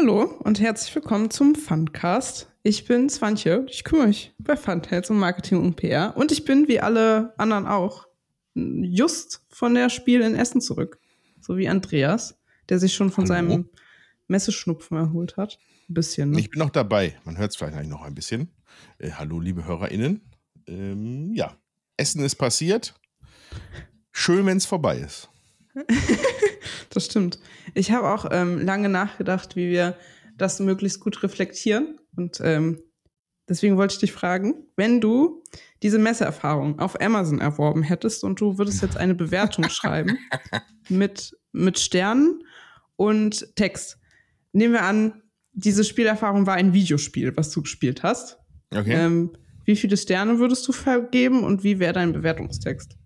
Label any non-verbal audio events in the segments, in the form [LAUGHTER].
Hallo und herzlich willkommen zum Fundcast. Ich bin Swantje, ich kümmere mich bei Fundheads um Marketing und PR und ich bin wie alle anderen auch just von der Spiel in Essen zurück. So wie Andreas, der sich schon von Hallo. seinem Messeschnupfen erholt hat. Ein bisschen. Ne? Ich bin noch dabei. Man hört es vielleicht noch ein bisschen. Äh, hallo, liebe HörerInnen. Ähm, ja, Essen ist passiert. Schön, wenn es vorbei ist. [LAUGHS] das stimmt. Ich habe auch ähm, lange nachgedacht, wie wir das möglichst gut reflektieren. Und ähm, deswegen wollte ich dich fragen, wenn du diese Messeerfahrung auf Amazon erworben hättest und du würdest jetzt eine Bewertung [LAUGHS] schreiben mit, mit Sternen und Text. Nehmen wir an, diese Spielerfahrung war ein Videospiel, was du gespielt hast. Okay. Ähm, wie viele Sterne würdest du vergeben und wie wäre dein Bewertungstext?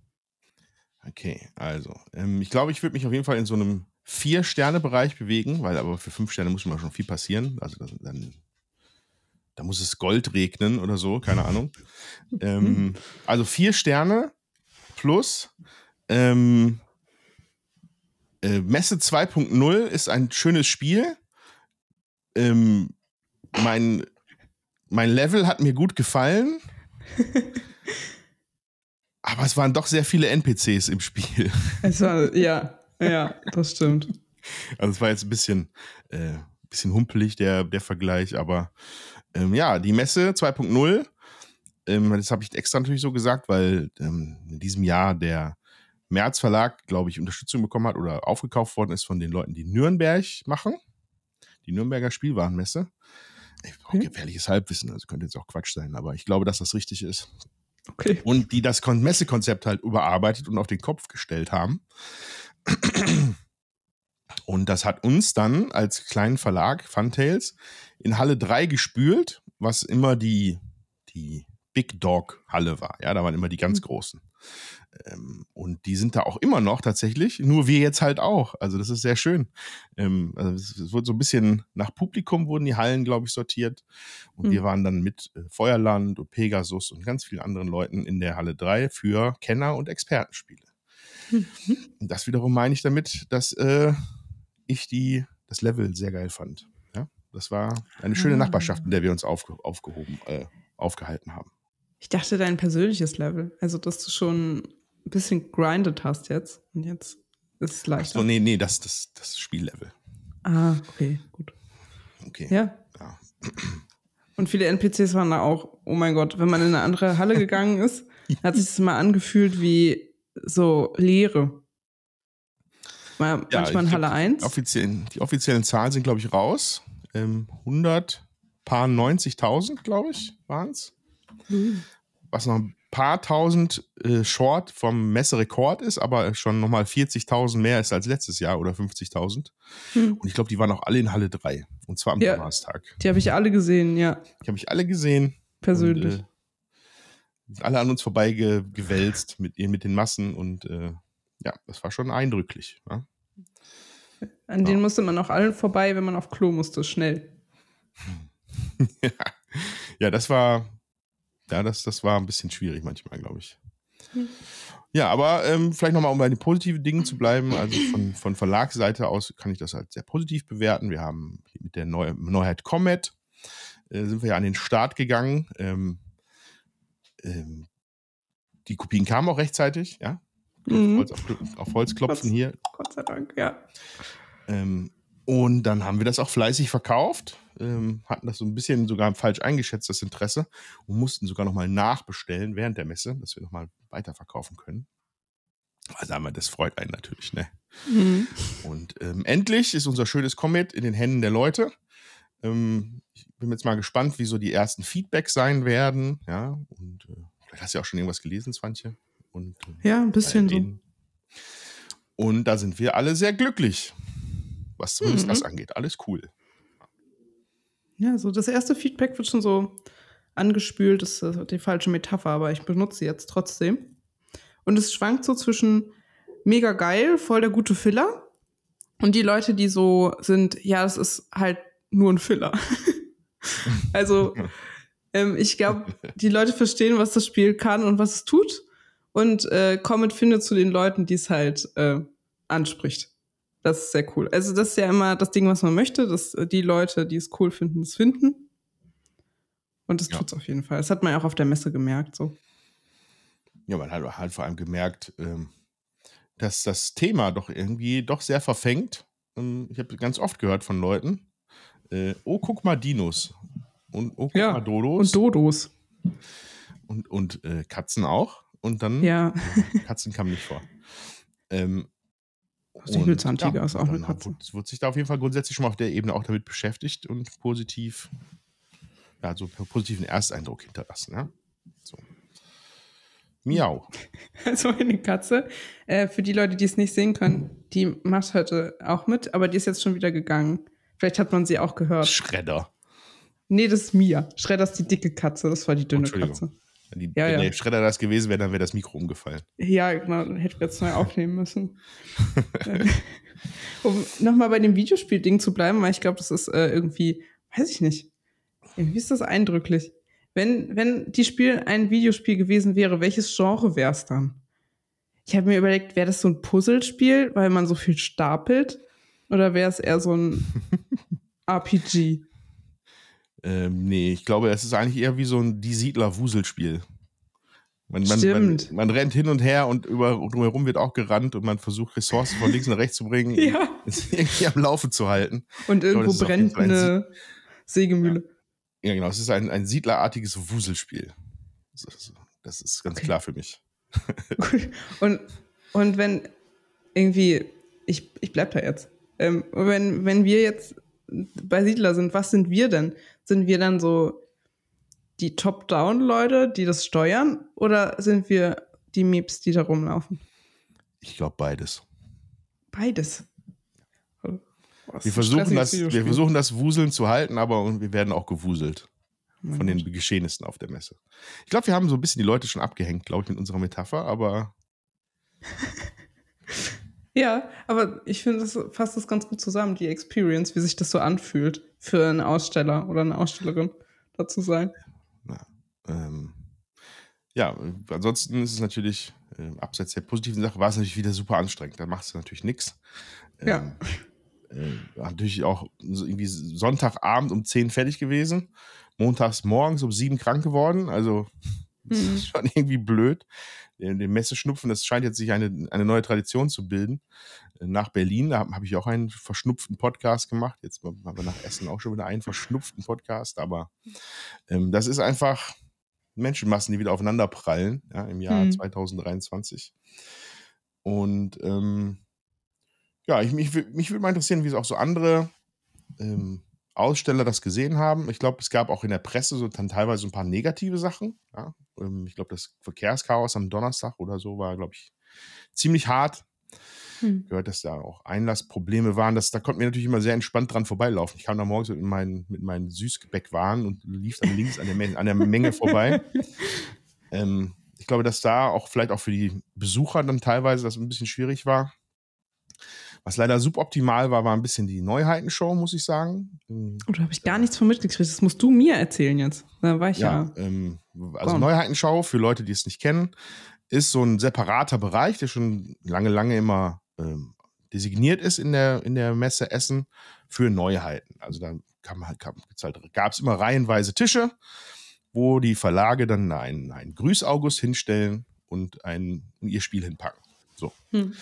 Okay, also, ähm, ich glaube, ich würde mich auf jeden Fall in so einem Vier-Sterne-Bereich bewegen, weil aber für fünf Sterne muss immer schon viel passieren. Also dann, da muss es Gold regnen oder so, keine [LAUGHS] Ahnung. ähm, also vier Sterne plus ähm, äh, Messe 2.0 ist ein schönes Spiel. Ähm, mein, mein Level hat mir gut gefallen. [LAUGHS] aber es waren doch sehr viele NPCs im Spiel. Es war, ja, ja, das stimmt. Also es war jetzt ein bisschen, äh, bisschen humpelig, der, der Vergleich, aber ähm, ja, die Messe 2.0, ähm, das habe ich extra natürlich so gesagt, weil ähm, in diesem Jahr der März Verlag, glaube ich, Unterstützung bekommen hat oder aufgekauft worden ist von den Leuten, die Nürnberg machen. Die Nürnberger Spielwarenmesse. Ich brauche okay. gefährliches Halbwissen, also könnte jetzt auch Quatsch sein, aber ich glaube, dass das richtig ist. Okay. Und die das Messekonzept halt überarbeitet und auf den Kopf gestellt haben. Und das hat uns dann als kleinen Verlag Funtails in Halle 3 gespült, was immer die, die Big Dog Halle war. Ja, da waren immer die ganz mhm. großen. Ähm, und die sind da auch immer noch tatsächlich, nur wir jetzt halt auch. Also das ist sehr schön. Ähm, also es wurde so ein bisschen nach Publikum wurden die Hallen, glaube ich, sortiert. Und mhm. wir waren dann mit äh, Feuerland und Pegasus und ganz vielen anderen Leuten in der Halle 3 für Kenner- und Expertenspiele. Mhm. Und das wiederum meine ich damit, dass äh, ich die, das Level sehr geil fand. Ja? Das war eine schöne ah. Nachbarschaft, in der wir uns aufge aufgehoben, äh, aufgehalten haben. Ich dachte, dein persönliches Level. Also, dass du schon ein bisschen grindet hast jetzt. Und jetzt ist es leichter. Ach so, nee, nee, das ist das, das Spiellevel. Ah, okay, gut. Okay. Ja. ja. Und viele NPCs waren da auch, oh mein Gott, wenn man in eine andere Halle gegangen ist, [LAUGHS] hat sich das mal angefühlt wie so Leere. Mal, ja, manchmal in Halle 1. Die offiziellen, die offiziellen Zahlen sind, glaube ich, raus. Ähm, 100, paar 90.000, glaube ich, waren es. Mhm. Was noch ein paar tausend äh, Short vom Messerekord ist, aber schon nochmal 40.000 mehr ist als letztes Jahr oder 50.000. Mhm. Und ich glaube, die waren auch alle in Halle 3. Und zwar am ja, Donnerstag. Die habe ich alle gesehen, ja. Die habe ich alle gesehen. Persönlich. Und, äh, alle an uns vorbeigewälzt mit, mit den Massen und äh, ja, das war schon eindrücklich. Ja? An ja. denen musste man auch allen vorbei, wenn man auf Klo musste, schnell. ja. [LAUGHS] ja, das war, ja, das, das war ein bisschen schwierig manchmal, glaube ich. Hm. Ja, aber ähm, vielleicht nochmal, um bei den positiven Dingen zu bleiben. Also von, von Verlagsseite aus kann ich das halt sehr positiv bewerten. Wir haben mit der Neu Neuheit Comet äh, sind wir ja an den Start gegangen. Ähm, ähm, die Kopien kamen auch rechtzeitig, ja. Mhm. Holz, auf, auf, Holz klopfen Gott, hier. Gott sei Dank, ja. Ähm, und dann haben wir das auch fleißig verkauft, ähm, hatten das so ein bisschen sogar falsch eingeschätzt, das Interesse, und mussten sogar nochmal nachbestellen während der Messe, dass wir nochmal weiterverkaufen können. Also haben wir, das freut einen natürlich, ne? Mhm. Und ähm, endlich ist unser schönes Comet in den Händen der Leute. Ähm, ich bin jetzt mal gespannt, wie so die ersten Feedbacks sein werden, ja. Und äh, vielleicht hast du ja auch schon irgendwas gelesen, Swantje. Und, äh, ja, ein bisschen so. Und da sind wir alle sehr glücklich, was zumindest mhm. das angeht. Alles cool. Ja, so das erste Feedback wird schon so angespült, das ist die falsche Metapher, aber ich benutze sie jetzt trotzdem. Und es schwankt so zwischen mega geil, voll der gute Filler und die Leute, die so sind, ja, das ist halt nur ein Filler. [LAUGHS] also ähm, ich glaube, die Leute verstehen, was das Spiel kann und was es tut und äh, Comet findet zu den Leuten, die es halt äh, anspricht. Das ist sehr cool. Also das ist ja immer das Ding, was man möchte, dass äh, die Leute, die es cool finden, es finden. Und das Ja. tut's auf jeden Fall. Das hat man ja auch auf der Messe gemerkt. So. Ja, man hat halt vor allem gemerkt, ähm, dass das Thema doch irgendwie doch sehr verfängt. Ähm, ich habe ganz oft gehört von Leuten, äh, oh, guck mal Dinos. Und oh, guck Ja, mal Dodos. Und Dodos. und, und äh, Katzen auch. Und dann Ja. [LAUGHS] Katzen kamen nicht vor. Ähm, Säbelzahntiger ist auch eine Katze. Wird, wird sich da auf jeden Fall grundsätzlich schon mal auf der Ebene auch damit beschäftigt und positiv, ja, so einen positiven Ersteindruck hinterlassen. Ja? So. Miau. [LAUGHS] Also eine Katze. Äh, für die Leute, die es nicht sehen können, die macht heute auch mit, aber die ist jetzt schon wieder gegangen. Vielleicht hat man sie auch gehört. Schredder. Nee, das ist Mia. Schredder ist die dicke Katze, das war die dünne. Katze. Wenn, die, Ja, wenn ja. der Schredder das gewesen wäre, dann wäre das Mikro umgefallen. Ja, genau, dann hätten wir jetzt neu [LAUGHS] aufnehmen müssen. [LAUGHS] Um nochmal bei dem Videospiel-Ding zu bleiben, weil ich glaube, das ist äh, irgendwie, weiß ich nicht. Irgendwie ist das eindrücklich. Wenn, wenn die Spiel ein Videospiel gewesen wäre, welches Genre wäre es dann? Ich habe mir überlegt, wäre das so ein Puzzlespiel, weil man so viel stapelt? Oder wäre es eher so ein [LAUGHS] RPG? Ähm, nee, ich glaube, es ist eigentlich eher wie so ein Die Siedler-Wuselspiel. Man, man, man, man rennt hin und her und über, drumherum wird auch gerannt und man versucht, Ressourcen von links nach rechts zu bringen, [LAUGHS] Ja. es irgendwie am Laufe zu halten. Und irgendwo jeden brennt eine Sägemühle. Ja, genau. Es ist ein, ein siedlerartiges Wuselspiel. Das ist, das ist ganz Okay. klar für mich. [LAUGHS] Und, und wenn irgendwie, ich, ich bleib da jetzt, ähm, wenn, wenn wir jetzt bei Siedler sind, was sind wir denn? Sind wir dann so die Top-Down-Leute, die das steuern? Oder sind wir die Meeps, die da rumlaufen? Ich glaube beides. Beides. Oh, Wir versuchen, das, wir versuchen das Wuseln zu halten, aber wir werden auch gewuselt Mein von den Gott. Geschehnissen auf der Messe. Ich glaube, wir haben so ein bisschen die Leute schon abgehängt, glaube ich, mit unserer Metapher, aber [LAUGHS] Ja, aber ich finde, das fasst das ganz gut zusammen, die Experience, wie sich das so anfühlt, für einen Aussteller oder eine Ausstellerin da zu sein. ähm, ja, ansonsten ist es natürlich, äh, abseits der positiven Sache, war es natürlich wieder super anstrengend. Da macht es natürlich nichts. Ja. äh, natürlich auch irgendwie Sonntagabend um 10 fertig gewesen, montags morgens um 7 krank geworden. Also [LAUGHS] das Mhm. ist schon irgendwie blöd. Den, den Messeschnupfen, das scheint jetzt sich eine, eine neue Tradition zu bilden. Nach Berlin, da habe hab ich auch einen verschnupften Podcast gemacht. Jetzt haben wir nach Essen auch schon wieder einen verschnupften Podcast. Aber ähm, das ist einfach Menschenmassen, die wieder aufeinander prallen ja, im Jahr Mhm. 2023. Und ähm, ja, ich, mich, mich würde mal interessieren, wie es auch so andere ähm, Aussteller das gesehen haben. Ich glaube, es gab auch in der Presse so dann teilweise ein paar negative Sachen. Ja? Ähm, ich glaube, das Verkehrschaos am Donnerstag oder so war, glaube ich, ziemlich hart. Hm. Gehört, dass da auch Einlassprobleme waren. Das, da konnten wir natürlich immer sehr entspannt dran vorbeilaufen. Ich kam da morgens mit meinen, mit meinen Süßgebäckwaren und lief dann links an der, Men- an der Menge vorbei. [LAUGHS] Ähm, ich glaube, dass da auch vielleicht auch für die Besucher dann teilweise das ein bisschen schwierig war. Was leider suboptimal war, war ein bisschen die Neuheitenshow, muss ich sagen. Ähm, Oh, da habe ich gar nichts von mitgekriegt. Das musst du mir erzählen jetzt. Da war ich ja. Ja, ähm, also Wow. Neuheitenschau, für Leute, die es nicht kennen, ist so ein separater Bereich, der schon lange, lange immer ähm, designiert ist in der, in der Messe Essen für Neuheiten. Also da gibt's halt, gab es immer reihenweise Tische, wo die Verlage dann einen, einen Grüß-August hinstellen und ein, ihr Spiel hinpacken. So. Hm.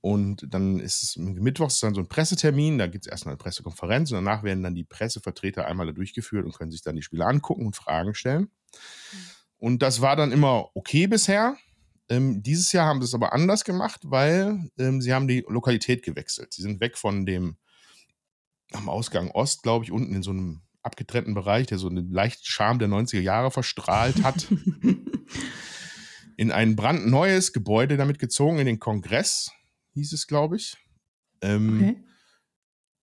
Und dann ist es Mittwochs dann so ein Pressetermin, da gibt es erstmal eine Pressekonferenz und danach werden dann die Pressevertreter einmal da durchgeführt und können sich dann die Spiele angucken und Fragen stellen. Und das war dann immer okay bisher. Ähm, dieses Jahr haben sie es aber anders gemacht, weil ähm, sie haben die Lokalität gewechselt. Sie sind weg von dem am Ausgang Ost, glaube ich, unten in so einem abgetrennten Bereich, der so einen leichten Charme der 90er Jahre verstrahlt hat, [LAUGHS] in ein brandneues Gebäude damit gezogen, in den Kongress, hieß es, glaube ich. Ähm, Okay.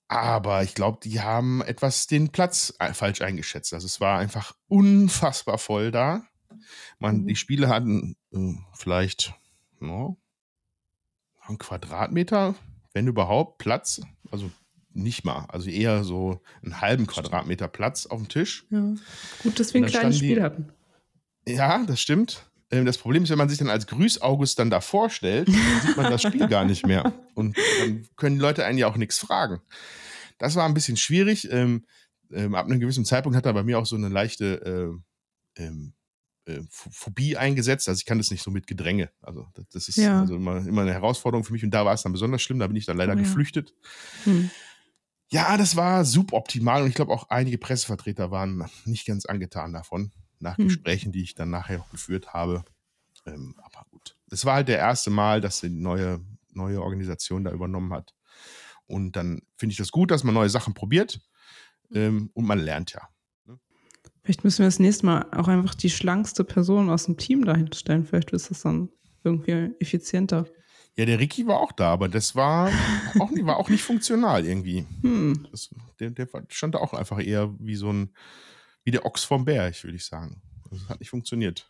aber ich glaube, die haben etwas den Platz äh, falsch eingeschätzt. Also es war einfach unfassbar voll da. Man, Mhm. Die Spiele hatten äh, vielleicht no, einen Quadratmeter, wenn überhaupt, Platz. Also nicht mal. Also eher so einen halben Quadratmeter Platz auf dem Tisch. Ja. Gut, dass wir ein kleines die- Spiel hatten. Ja, das stimmt. Ähm, das Problem ist, wenn man sich dann als Grüß-August dann da vorstellt, dann sieht man das Spiel gar nicht mehr. [LAUGHS] Und dann können die Leute einen ja auch nichts fragen. Das war ein bisschen schwierig. Ähm, ähm, ab einem gewissen Zeitpunkt hat er bei mir auch so eine leichte äh, ähm, äh, Phobie eingesetzt. Also ich kann das nicht so mit Gedränge. Also das, das ist Ja. also immer, immer eine Herausforderung für mich. Und da war es dann besonders schlimm. Da bin ich dann leider Oh ja. geflüchtet. Hm. Ja, das war suboptimal und ich glaube auch einige Pressevertreter waren nicht ganz angetan davon, nach Hm. Gesprächen, die ich dann nachher noch geführt habe. Ähm, aber gut. Es war halt der erste Mal, dass die neue, neue Organisation da übernommen hat. Und dann finde ich das gut, dass man neue Sachen probiert ähm, und man lernt ja. Vielleicht müssen wir das nächste Mal auch einfach die schlankste Person aus dem Team dahin stellen. Vielleicht ist das dann irgendwie effizienter. Ja, der Ricky war auch da, aber das war auch, nicht- war auch nicht funktional irgendwie. Hm. Das, der, der stand da auch einfach eher wie so ein, wie der Ochs vom Berg, würde ich sagen. Das hat nicht funktioniert.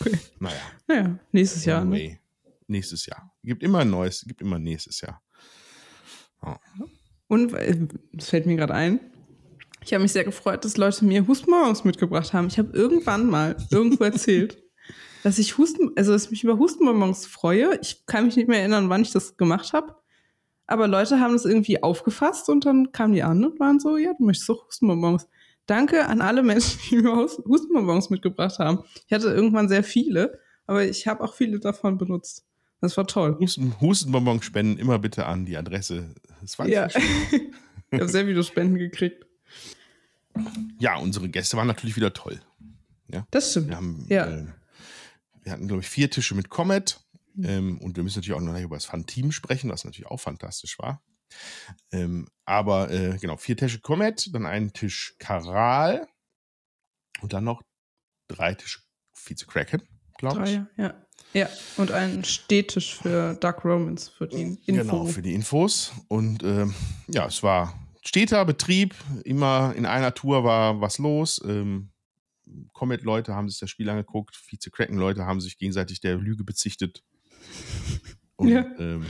Okay. Naja. Naja, nächstes Jahr. Ne? Anyway. Nächstes Jahr. Gibt immer ein neues, gibt immer nächstes Jahr. Und äh, das fällt mir gerade ein. Ich habe mich sehr gefreut, dass Leute mir Hustenbonbons mitgebracht haben. Ich habe irgendwann mal irgendwo [LAUGHS] erzählt, dass ich Husten, also dass ich mich über Hustenbonbons freue. Ich kann mich nicht mehr erinnern, wann ich das gemacht habe. Aber Leute haben das irgendwie aufgefasst und dann kamen die an und waren so, ja, du möchtest doch Hustenbonbons. Danke an alle Menschen, die mir Hus- Hustenbonbons mitgebracht haben. Ich hatte irgendwann sehr viele, aber ich habe auch viele davon benutzt. Das war toll. Husten, Hustenbonbon spenden immer bitte an die Adresse. Das war Ja. [LAUGHS] ich habe sehr viele Spenden gekriegt. Ja, unsere Gäste waren natürlich wieder toll. Das stimmt. Wir haben, Ja. äh, wir hatten, glaube ich, vier Tische mit Comet. Ähm, und wir müssen natürlich auch noch über das Fun-Team sprechen, was natürlich auch fantastisch war. Ähm, aber äh, genau, vier Tische Comet, dann einen Tisch Karal und dann noch drei Tische Vize Kraken, glaube ich. Drei, ja. Ja, und einen Stehtisch für Dark Romans für die Info. Genau, für die Infos. Und ähm, ja, es war steter Betrieb, immer in einer Tour war was los. Ähm, Comet-Leute haben sich das Spiel angeguckt, Vize-Kraken-Leute haben sich gegenseitig der Lüge bezichtet. [LAUGHS] Und Ja. ähm,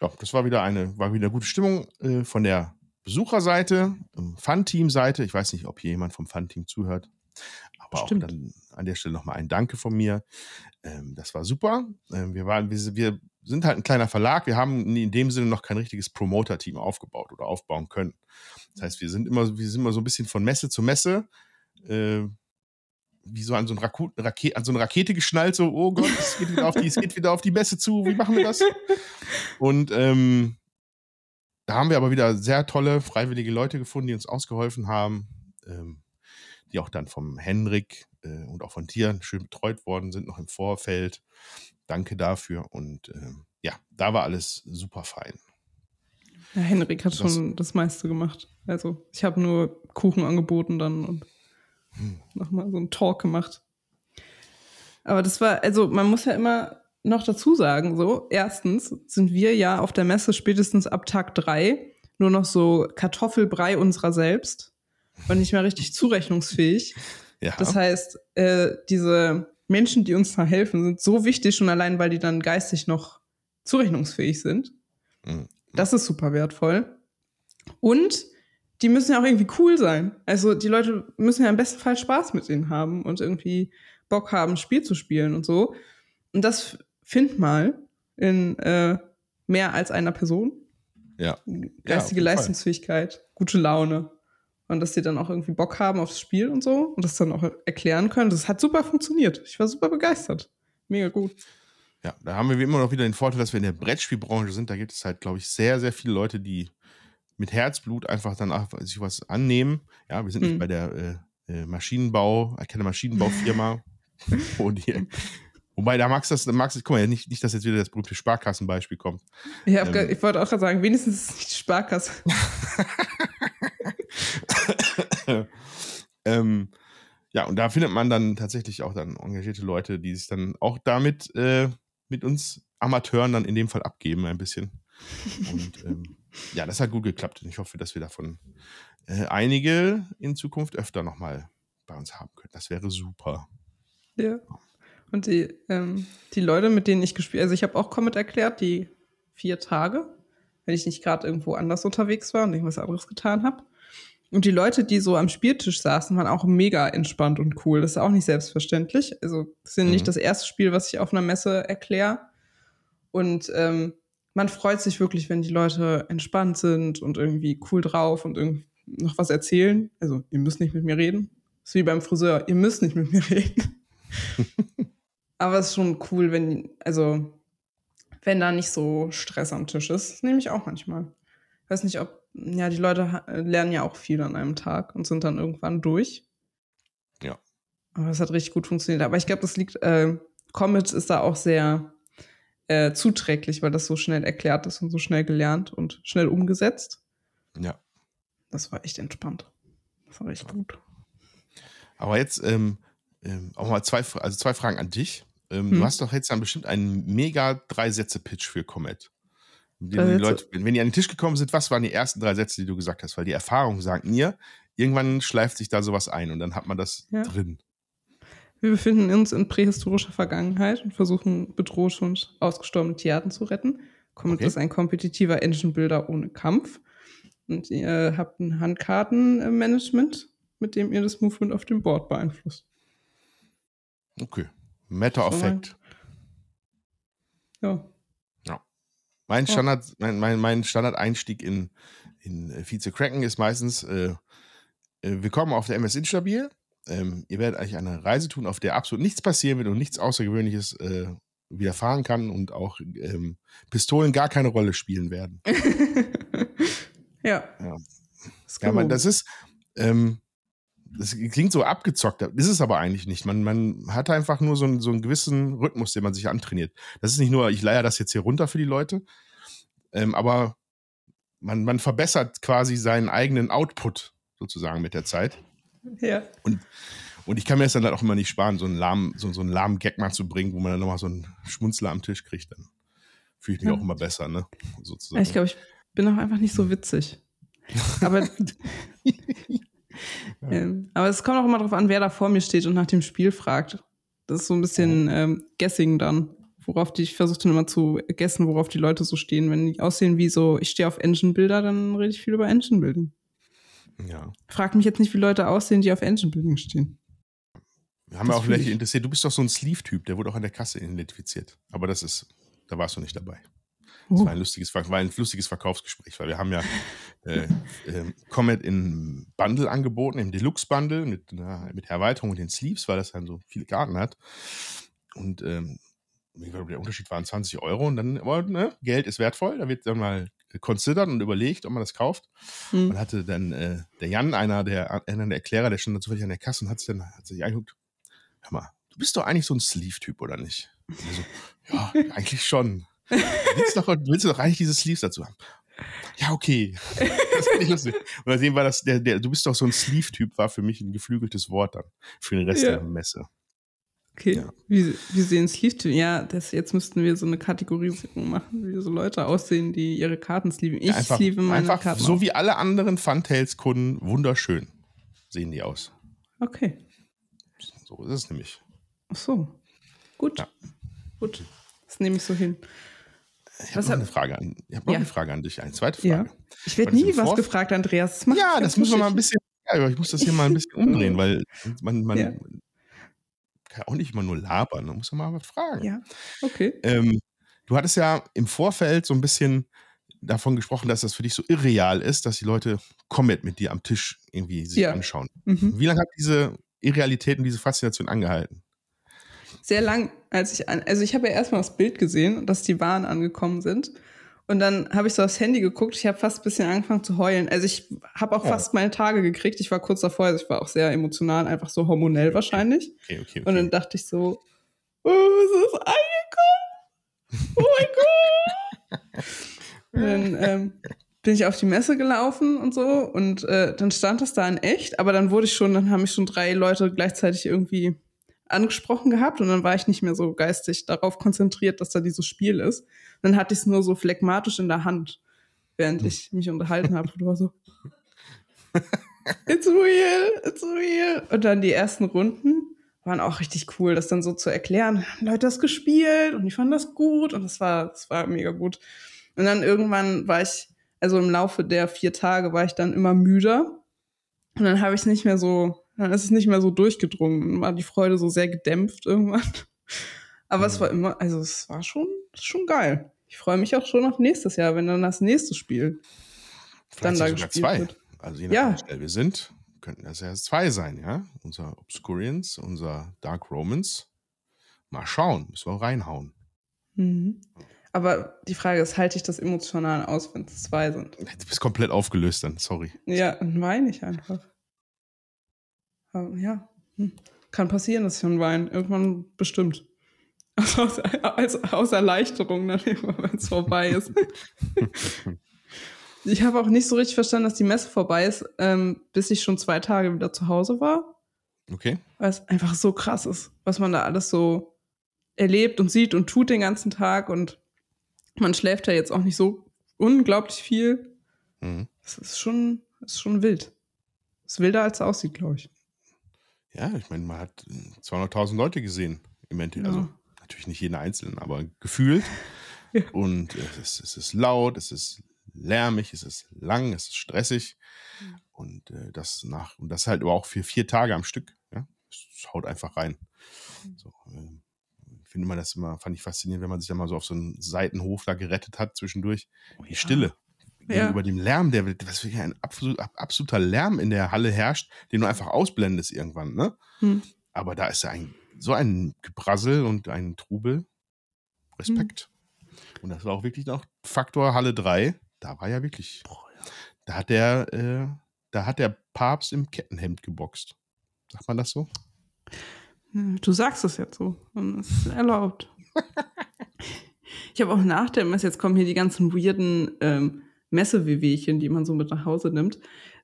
ja, das war wieder eine, war wieder gute Stimmung äh, von der Besucherseite, ähm, Fun-Team-Seite. Ich weiß nicht, ob hier jemand vom Fun-Team zuhört. Aber Stimmt. auch dann an der Stelle nochmal ein Danke von mir. Ähm, das war super. Ähm, wir, waren, wir, wir sind halt ein kleiner Verlag. Wir haben in dem Sinne noch kein richtiges Promoter-Team aufgebaut oder aufbauen können. Das heißt, wir sind immer, wir sind immer so ein bisschen von Messe zu Messe. Äh, wie so an so, an so eine Rakete geschnallt, so, oh Gott, es geht wieder auf die, es geht wieder auf die Messe zu, wie machen wir das? Und ähm, da haben wir aber wieder sehr tolle, freiwillige Leute gefunden, die uns ausgeholfen haben, ähm, die auch dann vom Henrik äh, und auch von Tieren schön betreut worden sind, noch im Vorfeld. Danke dafür. Und ähm, ja, da war alles super fein. Ja, Henrik hat Das- schon das meiste gemacht. Also, ich habe nur Kuchen angeboten dann und Hm. nochmal so einen Talk gemacht. Aber das war, also man muss ja immer noch dazu sagen, so, erstens sind wir ja auf der Messe spätestens ab Tag drei nur noch so Kartoffelbrei unserer selbst und nicht mehr richtig zurechnungsfähig. Ja, Das heißt, äh, diese Menschen, die uns da helfen, sind so wichtig, schon allein, weil die dann geistig noch zurechnungsfähig sind. Mhm. Das ist super wertvoll. Und die müssen ja auch irgendwie cool sein. Also die Leute müssen ja im besten Fall Spaß mit denen haben und irgendwie Bock haben, Spiel zu spielen und so. Und das find mal in äh, mehr als einer Person. ja. Geistige Fall. Leistungsfähigkeit, gute Laune. Und dass die dann auch irgendwie Bock haben aufs Spiel und so und das dann auch erklären können. Das hat super funktioniert. Ich war super begeistert. Mega gut. Ja, da haben wir immer noch wieder den Vorteil, dass wir in der Brettspielbranche sind. Da gibt es halt, glaube ich, sehr, sehr viele Leute, die mit Herzblut einfach dann auch sich was annehmen. Ja, wir sind nicht Mhm. bei der äh, äh, Maschinenbau, keine Maschinenbaufirma. [LAUGHS] wo die, wobei, da magst du das, magst du, guck mal, nicht, nicht, dass jetzt wieder das berühmte Sparkassenbeispiel kommt. Ich, hab Ähm. ich wollte auch gerade sagen, wenigstens ist es nicht die Sparkasse. [LAUGHS] [LAUGHS] ähm, ja, und da findet man dann tatsächlich auch dann engagierte Leute, die sich dann auch damit äh, mit uns Amateuren dann in dem Fall abgeben, ein bisschen. Und [LAUGHS] ähm, ja, das hat gut geklappt. Und ich hoffe, dass wir davon äh, einige in Zukunft öfter nochmal bei uns haben können. Das wäre super. Ja. Und die, ähm, die Leute, mit denen ich gespielt also ich habe auch Comet erklärt, die vier Tage, wenn ich nicht gerade irgendwo anders unterwegs war und irgendwas anderes getan habe. Und die Leute, die so am Spieltisch saßen, waren auch mega entspannt und cool. Das ist auch nicht selbstverständlich. Also, das ist ja nicht Mhm. das erste Spiel, was ich auf einer Messe erkläre. Und ähm, man freut sich wirklich, wenn die Leute entspannt sind und irgendwie cool drauf und irgendwie noch was erzählen. Also, ihr müsst nicht mit mir reden. ist wie beim Friseur, ihr müsst nicht mit mir reden. [LAUGHS] Aber es ist schon cool, wenn, also, wenn da nicht so Stress am Tisch ist. Das nehme ich auch manchmal. Ich weiß nicht, ob, ja, die Leute lernen ja auch viel an einem Tag und sind dann irgendwann durch. Ja. Aber es hat richtig gut funktioniert. Aber ich glaube, das liegt, äh, Comet ist da auch sehr äh, zuträglich, weil das so schnell erklärt ist und so schnell gelernt und schnell umgesetzt. Ja. Das war echt entspannt. Das war echt gut. Aber jetzt ähm, ähm, auch mal zwei, also zwei Fragen an dich. Ähm, Hm. Du hast doch jetzt dann bestimmt einen mega Drei-Sätze-Pitch für Comet. Die, Drei die Sätze. Leute, wenn die an den Tisch gekommen sind, was waren die ersten drei Sätze, die du gesagt hast? Weil die Erfahrung sagt mir, irgendwann schleift sich da sowas ein und dann hat man das Ja. drin. Wir befinden uns in prähistorischer Vergangenheit und versuchen bedrohte und ausgestorbene Tierarten zu retten. Comet Okay. ist ein kompetitiver Engine-Builder ohne Kampf. Und ihr habt ein Handkartenmanagement, mit dem ihr das Movement auf dem Board beeinflusst. Okay. Matter of. Fact. Ja. Mein Ja. Standard, mein, mein, mein Standard-Einstieg in, in äh, Vize Kraken ist meistens, äh, äh, willkommen auf der MS Instabil. Ähm, ihr werdet eigentlich eine Reise tun, auf der absolut nichts passieren wird und nichts Außergewöhnliches äh, widerfahren kann und auch ähm, Pistolen gar keine Rolle spielen werden. [LAUGHS] ja. Ja. Ist Ja, man, das ist, ähm, das klingt so abgezockt, ist es aber eigentlich nicht. Man, man hat einfach nur so einen, so einen gewissen Rhythmus, den man sich antrainiert. Das ist nicht nur, ich leier das jetzt hier runter für die Leute, ähm, aber man, man verbessert quasi seinen eigenen Output sozusagen mit der Zeit. ja. Und ich kann mir das dann halt auch immer nicht sparen, so einen lahmen, so, so einen lahmen Gag mal zu bringen, wo man dann nochmal so einen Schmunzler am Tisch kriegt. Dann fühle ich mich Ja. auch immer besser, ne? Sozusagen. Ich glaube, ich bin auch einfach nicht so witzig. Aber, [LAUGHS] ähm, aber es kommt auch immer darauf an, wer da vor mir steht und nach dem Spiel fragt. Das ist so ein bisschen ähm, Guessing dann, worauf die, ich versuche dann immer zu guessen, worauf die Leute so stehen. Wenn die aussehen wie so, ich stehe auf Engine-Builder, dann rede ich viel über Engine-Building. ja. Frag mich jetzt nicht, wie Leute aussehen, die auf Engine-Building stehen. Wir haben ja Das auch welche ich. interessiert. Du bist doch so ein Sleeve-Typ, der wurde auch an der Kasse identifiziert. Aber das ist, da warst du nicht dabei. Das Oh. war ein lustiges, war ein lustiges Verkaufsgespräch, weil wir haben ja [LAUGHS] äh, ähm, Comet in Bundle angeboten, im Deluxe-Bundle mit, einer- mit Erweiterung und den Sleeves, weil das dann so viele Karten hat. Und ähm, der Unterschied waren 20 Euro und dann, aber, ne, Geld ist wertvoll, da wird dann mal considered und überlegt, ob man das kauft. Hm. Und hatte dann äh, der Jan, einer der, einer der Erklärer, der stand dann zufällig an der Kasse und hat sich dann hat sich angeguckt, hör mal, du bist doch eigentlich so ein Sleeve-Typ, oder nicht? So, ja, eigentlich schon. Willst du, doch, willst du doch eigentlich diese Sleeves dazu haben? Ja, okay. [LAUGHS] Das finde ich lustig. Und seitdem war das, der, der, du bist doch so ein Sleeve-Typ, war für mich ein geflügeltes Wort dann. Für den Rest Ja. der Messe. Okay, Ja. wie, wie sehen Sleeve Ja, das, jetzt müssten wir so eine Kategorisierung machen, wie so Leute aussehen, die ihre Karten sleeven. Ich einfach sleeve meine einfach Karten. so auch. wie alle anderen Funtails-Kunden wunderschön sehen die aus. Okay. So ist es nämlich. Ach so. Gut. Ja. Gut. Das nehme ich so hin. Ich habe noch, hab- eine Frage an, ich hab noch Ja. eine Frage an dich, eine zweite Ja. Frage. Ich werde nie was gefragt, Andreas. Das Ja, das müssen wir mal ein bisschen, ja, ich muss das hier mal ein bisschen [LAUGHS] umdrehen, weil man, man Ja. kann auch nicht immer nur labern, man muss ja mal was fragen. Ja, okay. Ähm, du hattest ja im Vorfeld so ein bisschen davon gesprochen, dass das für dich so irreal ist, dass die Leute Comet mit dir am Tisch irgendwie sich Ja. anschauen. Mhm. Wie lange hat diese Irrealität und diese Faszination angehalten? Sehr lang, als ich an, also ich habe ja erstmal das Bild gesehen, dass die Waren angekommen sind. Und dann habe ich so aufs Handy geguckt. Ich habe fast ein bisschen angefangen zu heulen. Also ich habe auch Oh. fast meine Tage gekriegt. Ich war kurz davor, also ich war auch sehr emotional, einfach so hormonell wahrscheinlich. Okay, okay, Und dann okay. dachte ich so, oh, es ist angekommen. Oh mein Gott. Und dann ähm, bin ich auf die Messe gelaufen und so und äh, dann stand das da in echt, aber dann wurde ich schon, dann haben mich schon drei Leute gleichzeitig irgendwie angesprochen gehabt und dann war ich nicht mehr so geistig darauf konzentriert, dass da dieses Spiel ist. Und dann hatte ich es nur so phlegmatisch in der Hand, während ich mich unterhalten habe. Und war so, it's real, it's real. Und dann die ersten Runden waren auch richtig cool, das dann so zu erklären. Haben Leute das gespielt und die fanden das gut und das war, das war mega gut. Und dann irgendwann war ich, also im Laufe der vier Tage war ich dann immer müder Und dann habe ich es nicht mehr so, dann ist es nicht mehr so durchgedrungen. Dann war die Freude so sehr gedämpft irgendwann. Aber Mhm. es war immer, also es war schon, schon geil. Ich freue mich auch schon auf nächstes Jahr, wenn dann das nächste Spiel dann Vielleicht da sogar gespielt zwei. wird. Also je nachdem, Ja. wie schnell wir sind, könnten das ja zwei sein, ja? Unser Obscurians, unser Dark Romans. Mal schauen, müssen wir reinhauen. Mhm. Aber die Frage ist, halte ich das emotional aus, wenn es zwei sind? Du bist komplett aufgelöst dann, sorry. Ja, dann weine ich einfach. Aber, ja, hm. kann passieren, dass ich dann weine. Irgendwann bestimmt. Also [LAUGHS] aus, als, aus Erleichterung, dann irgendwann, wenn es vorbei ist. [LAUGHS] ich habe auch nicht so richtig verstanden, dass die Messe vorbei ist, ähm, bis ich schon zwei Tage wieder zu Hause war. Okay? Weil es einfach so krass ist, was man da alles so erlebt und sieht und tut den ganzen Tag. Und man schläft ja jetzt auch nicht so unglaublich viel. Mhm. Das ist schon, ist schon wild. ist wilder, als es aussieht, glaube ich. Ja, ich meine, man hat äh, 200.000 Leute gesehen im Endeffekt. Ja. Also natürlich nicht jeden einzelnen, aber gefühlt. [LAUGHS] Ja. Und es ist, es ist laut, es ist lärmig, es ist lang, es ist stressig. Mhm. Und äh, das nach, und das halt aber auch für vier Tage am Stück. Ja? Es haut einfach rein. Mhm. So, ähm, ich finde immer das immer, fand ich faszinierend, wenn man sich da mal so auf so einen Seitenhof da gerettet hat zwischendurch. Die Ja. Stille. Ja. Gegenüber dem Lärm, der was wirklich ein absolut, ab- absoluter Lärm in der Halle herrscht, den du einfach ausblendest irgendwann, ne? Hm. Aber da ist ja ein, so ein Gebrassel und ein Trubel. Respekt. Und das war auch wirklich noch Faktor Halle 3. Da war ja wirklich. Da hat der, äh, da hat der Papst im Kettenhemd geboxt. Sagt man das so? Du sagst es jetzt so. Und es ist erlaubt. [LAUGHS] ich habe auch nach Messe, jetzt kommen hier die ganzen weirden ähm, Messe-Wehwehchen, die man so mit nach Hause nimmt.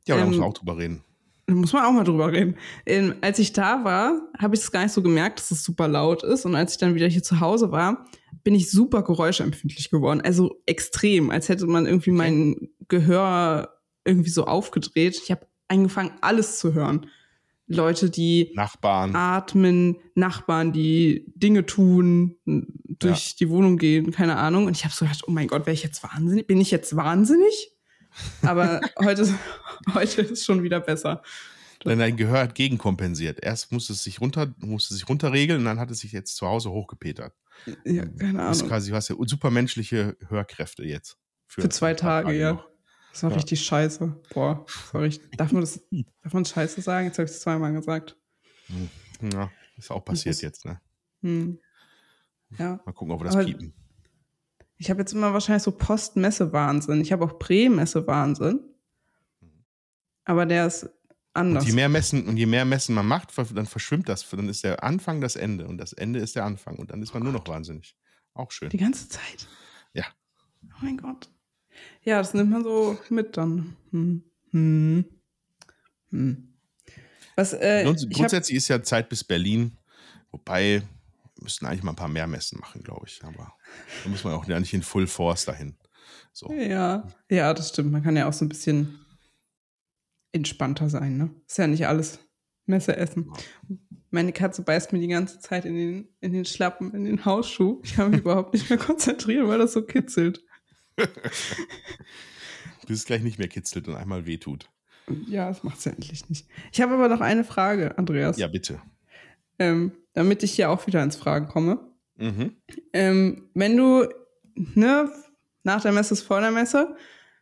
Ja, da Ähm, muss man auch drüber reden. Da muss man auch mal drüber reden. Ähm, als ich da war, habe ich es gar nicht so gemerkt, dass es super laut ist. Und als ich dann wieder hier zu Hause war, bin ich super geräuschempfindlich geworden. Also extrem, als hätte man irgendwie Okay. mein Gehör irgendwie so aufgedreht. Ich habe angefangen, alles zu hören. Leute, die Nachbarn. atmen, Nachbarn, die Dinge tun, durch die Wohnung gehen, keine Ahnung. Und ich habe so gedacht, oh mein Gott, wäre ich jetzt wahnsinnig? Bin ich jetzt wahnsinnig? Aber [LAUGHS] heute, heute ist schon wieder besser. Denn dein Gehör hat gegenkompensiert. Erst musste es sich runter, musste sich runterregeln und dann hat es sich jetzt zu Hause hochgepetert. Ja, keine Das ist Ahnung. quasi, du hast ja supermenschliche Hörkräfte jetzt. Für zwei ein paar Tage, ja. noch. Das war Ja. richtig scheiße. Boah, das war richtig. Darf man das, [LAUGHS] darf man scheiße sagen? Jetzt habe ich es zweimal gesagt. Ja, ist auch passiert muss- jetzt, ne? Hm. Ja. Mal gucken, ob wir das Aber- piepen. Ich habe jetzt immer wahrscheinlich so Post-Messe-Wahnsinn. Ich habe auch Prä-Messe-Wahnsinn. Aber der ist anders. Und je mehr Messen und je mehr Messen man macht, dann verschwimmt das. Dann ist der Anfang das Ende und das Ende ist der Anfang und dann ist man nur noch wahnsinnig. Auch schön. Die ganze Zeit. Ja. Oh mein Gott. Ja, das nimmt man so mit dann. Hm. Hm. Hm. Was, äh, Grunds grundsätzlich ist ja Zeit bis Berlin, wobei wir müssten eigentlich mal ein paar mehr Messen machen, glaube ich. Aber da muss man auch ja nicht in Full Force dahin. So. ja, ja, das stimmt. Man kann ja auch so ein bisschen entspannter sein, ne? Ist ja nicht alles Messe essen. Meine Katze beißt mir die ganze Zeit in den, in den Schlappen, in den Hausschuh. Ich kann mich überhaupt nicht mehr konzentrieren, weil das so kitzelt. [LAUGHS] Bis es gleich nicht mehr kitzelt und einmal wehtut. Ja, das macht's ja endlich nicht. Ich habe aber noch eine Frage, Andreas. Ja, bitte. Ähm, damit ich hier auch wieder ins Fragen komme. Mhm. Ähm, wenn du, ne, nach der Messe ist vor der Messe,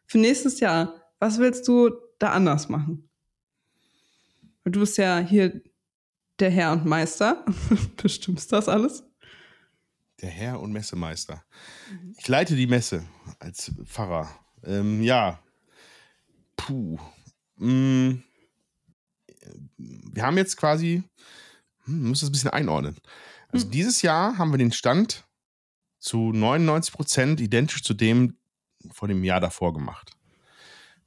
für nächstes Jahr, was willst du da anders machen? Du bist ja hier der Herr und Meister. [LAUGHS] Bestimmst das alles? Der Herr und Messemeister. Ich leite die Messe als Pfarrer. Ähm, ja. Puh. Mm. Wir haben jetzt quasi, hm, muss das ein bisschen einordnen. Also Hm. dieses Jahr haben wir den Stand zu 99 Prozent identisch zu dem vor dem Jahr davor gemacht.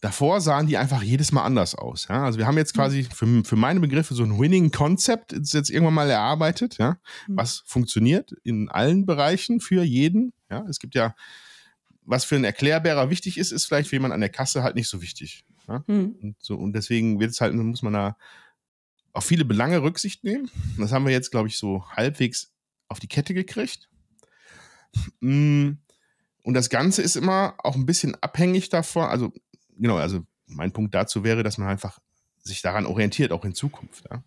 Davor sahen die einfach jedes Mal anders aus. Ja? Also wir haben jetzt quasi für, für meine Begriffe so ein Winning Concept ist jetzt irgendwann mal erarbeitet, ja? Hm. was funktioniert in allen Bereichen für jeden. Ja? Es gibt ja, was für einen Erklärbärer wichtig ist, ist vielleicht für jemanden an der Kasse halt nicht so wichtig. Ja? Hm. Und, so, und deswegen wird es halt, muss man da auf viele Belange Rücksicht nehmen. Das haben wir jetzt, glaube ich, so halbwegs auf die Kette gekriegt. Mm, Und das Ganze ist immer auch ein bisschen abhängig davon. Also, genau, also mein Punkt dazu wäre, dass man einfach sich daran orientiert, auch in Zukunft. Ja.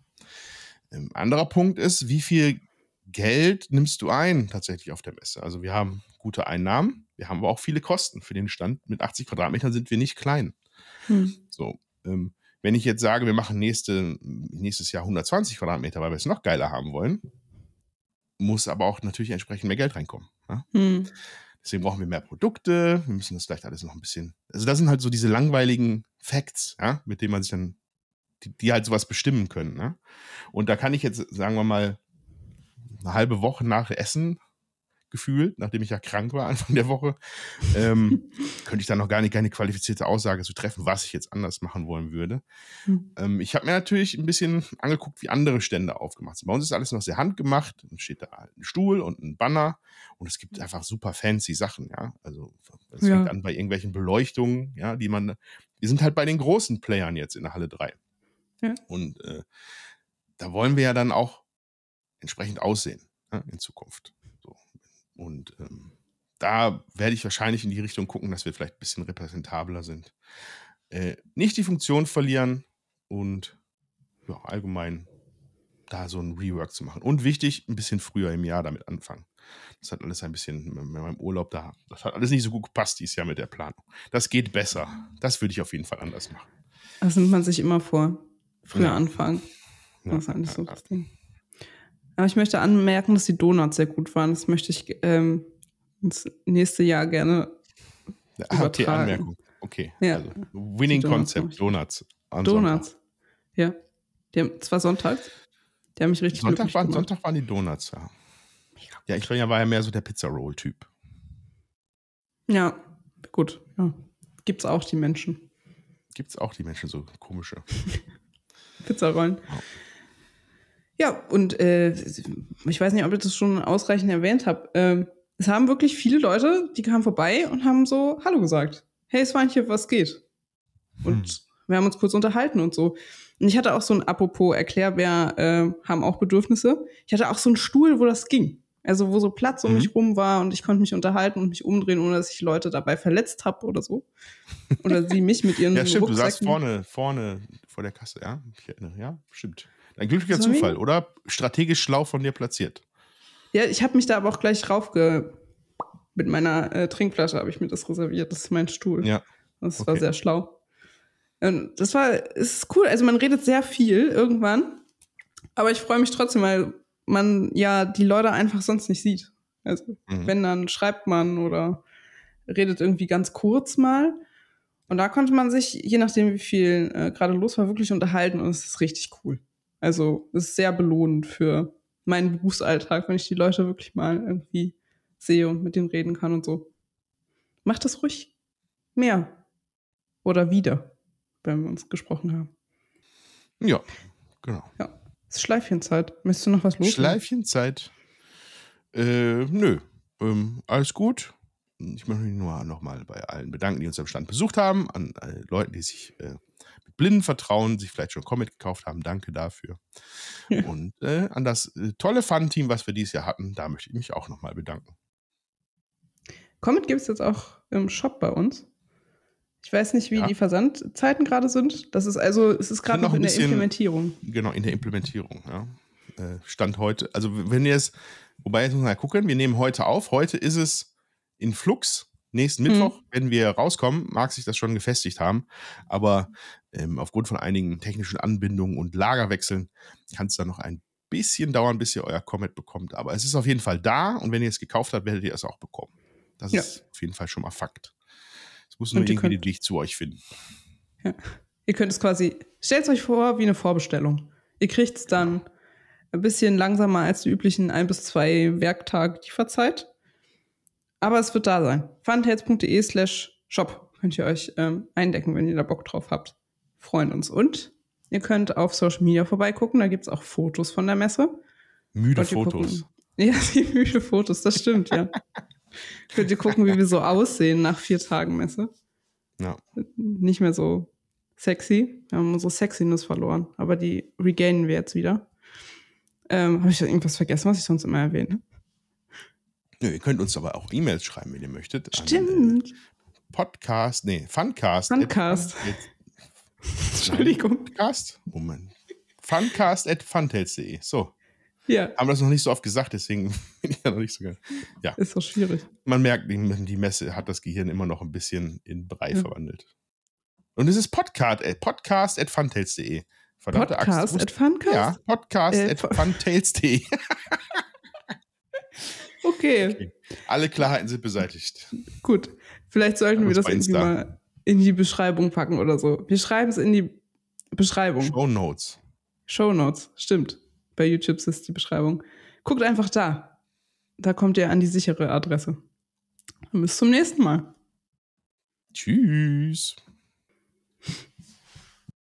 Ähm, anderer Punkt ist, wie viel Geld nimmst du ein tatsächlich auf der Messe? Also wir haben gute Einnahmen, wir haben aber auch viele Kosten. Für den Stand mit 80 Quadratmetern sind wir nicht klein. Hm. So, ähm, wenn ich jetzt sage, wir machen nächste, nächstes Jahr 120 Quadratmeter, weil wir es noch geiler haben wollen, muss aber auch natürlich entsprechend mehr Geld reinkommen. Ja? Hm. Deswegen brauchen wir mehr Produkte. Wir müssen das vielleicht alles noch ein bisschen. Also, das sind halt so diese langweiligen Facts, ja, mit denen man sich dann, die, die halt sowas bestimmen können. Ne? Und da kann ich jetzt, sagen wir mal, eine halbe Woche nach Essen gefühlt, nachdem ich ja krank war [LAUGHS] Anfang der Woche, ähm, [LAUGHS] könnte ich dann noch gar nicht keine qualifizierte Aussage zu treffen, was ich jetzt anders machen wollen würde. Mhm. Ähm, ich habe mir natürlich ein bisschen angeguckt, wie andere Stände aufgemacht sind. Bei uns ist alles noch sehr handgemacht. Dann steht da ein Stuhl und ein Banner und es gibt einfach super fancy Sachen, ja. Also es ja. fängt an bei irgendwelchen Beleuchtungen, ja, die man, die sind halt bei den großen Playern jetzt in der Halle 3. Ja. Und äh, da wollen wir ja dann auch entsprechend aussehen ja, in Zukunft. Und ähm, da werde ich wahrscheinlich in die Richtung gucken, dass wir vielleicht ein bisschen repräsentabler sind. Äh, nicht die Funktion verlieren und ja, allgemein da so ein Rework zu machen. Und wichtig, ein bisschen früher im Jahr damit anfangen. Das hat alles ein bisschen mit meinem Urlaub da. Das hat alles nicht so gut gepasst dieses Jahr mit der Planung. Das geht besser. Das würde ich auf jeden Fall anders machen. Das nimmt man sich immer vor. Früher ja. anfangen. Ja, das ist eigentlich so das Ding. Aber ich möchte anmerken, dass die Donuts sehr gut waren. Das möchte ich ähm, ins nächste Jahr gerne ja, übertragen. Okay, Anmerkung. Okay. Ja. Also, Winning Donuts Concept, Donuts. Donuts. Sonntag. Ja. Die haben, zwar sonntags. Die haben mich richtig Sonntag waren, Sonntag waren die Donuts, ja. Ja, ich war ja mehr so der Pizza-Roll-Typ. Ja, gut. Ja. Gibt's auch die Menschen. Gibt's auch die Menschen, so komische. [LAUGHS] Pizzarollen. Oh. Ja, und äh, ich weiß nicht, ob ich das schon ausreichend erwähnt habe. Äh, es haben wirklich viele Leute, die kamen vorbei und haben so Hallo gesagt. Hey Swanche, was geht? Und hm. wir haben uns kurz unterhalten und so. Und ich hatte auch so ein Apropos Erklärbär, äh, haben auch Bedürfnisse. Ich hatte auch so einen Stuhl, wo das ging. Also wo so Platz um mhm. mich rum war und ich konnte mich unterhalten und mich umdrehen, ohne dass ich Leute dabei verletzt habe oder so. Oder sie mich mit ihren Ja, stimmt, Rucksäcken. du saßt vorne, vorne vor der Kasse, ja? Ich erinnere, ja, stimmt. Ein glücklicher Sorry? Zufall, oder? Strategisch schlau von dir platziert. Ja, ich habe mich da aber auch gleich raufge... Mit meiner äh, Trinkflasche habe ich mir das reserviert. Das ist mein Stuhl. Ja. Das okay. war sehr schlau. Und das war, ist cool. Also man redet sehr viel irgendwann. Aber ich freue mich trotzdem, weil man ja die Leute einfach sonst nicht sieht. Also mhm. wenn, dann schreibt man oder redet irgendwie ganz kurz mal. Und da konnte man sich, je nachdem wie viel äh, gerade los war, wirklich unterhalten und es ist richtig cool. Also es ist sehr belohnend für meinen Berufsalltag, wenn ich die Leute wirklich mal irgendwie sehe und mit denen reden kann und so. Macht das ruhig mehr oder wieder, wenn wir uns gesprochen haben. Ja, genau. Ja, es ist Schleifchenzeit. Möchtest du noch was los? Schleifchenzeit. Äh, nö. Ähm, alles gut. Ich möchte mich nur nochmal bei allen bedanken, die uns am Stand besucht haben, an äh, Leuten, die sich äh, blinden Vertrauen sich vielleicht schon Comet gekauft haben. Danke dafür. Ja. Und äh, an das äh, tolle Fun-Team, was wir dieses Jahr hatten, da möchte ich mich auch nochmal bedanken. Comet gibt es jetzt auch im Shop bei uns. Ich weiß nicht, wie ja. die Versandzeiten gerade sind. Das ist also, es ist gerade noch in bisschen, der Implementierung. Genau, in der Implementierung, ja. Äh, Stand heute. Also, wenn ihr es, wobei jetzt muss man mal gucken, wir nehmen heute auf. Heute ist es in Flux. Nächsten mhm. Mittwoch, wenn wir rauskommen, mag sich das schon gefestigt haben. Aber ähm, aufgrund von einigen technischen Anbindungen und Lagerwechseln kann es dann noch ein bisschen dauern, bis ihr euer Comet bekommt. Aber es ist auf jeden Fall da und wenn ihr es gekauft habt, werdet ihr es auch bekommen. Das ja. ist auf jeden Fall schon mal Fakt. Es muss nur irgendwie könnt, den Weg zu euch finden. Ja. Ihr könnt es quasi, stellt es euch vor wie eine Vorbestellung. Ihr kriegt es dann ein bisschen langsamer als die üblichen ein bis zwei Werktage Lieferzeit. Aber es wird da sein. funtails.de slash shop könnt ihr euch ähm, eindecken, wenn ihr da Bock drauf habt. Freuen uns. Und ihr könnt auf Social Media vorbeigucken. Da gibt es auch Fotos von der Messe. Müde Fotos. Ja, [LAUGHS] die müde Fotos, das stimmt, ja. [LAUGHS] könnt ihr gucken, wie wir so aussehen nach vier Tagen Messe. Ja. Nicht mehr so sexy. Wir haben unsere Sexiness verloren. Aber die regainen wir jetzt wieder. Ähm, Habe ich irgendwas vergessen, was ich sonst immer erwähne? Ja, ihr könnt uns aber auch E-Mails schreiben, wenn ihr möchtet. Stimmt. An, äh, Podcast, nee, Funcast. Funcast. [LAUGHS] Entschuldigung. Podcast? Moment. Funcast at funtales.de. So. Ja, Haben das noch nicht so oft gesagt, deswegen [LAUGHS] bin ich ja noch nicht so geil. ist doch schwierig. Man merkt, die, Messe hat das Gehirn immer noch ein bisschen in Brei Ja. verwandelt. Und es ist Podcast, äh, podcast at funtales.de. Verdammte Podcast Axt. at Funcast? Ja, podcast Äh, at po- funtales.de. [LAUGHS] Okay, Alle Klarheiten sind beseitigt. gut. Vielleicht sollten wir das irgendwie mal in die Beschreibung packen oder so. Wir schreiben es in die Beschreibung. Show Notes. Show Notes, stimmt. Bei YouTube ist die Beschreibung. Guckt einfach da. Da kommt ihr an die sichere Adresse. Und bis zum nächsten Mal. Tschüss.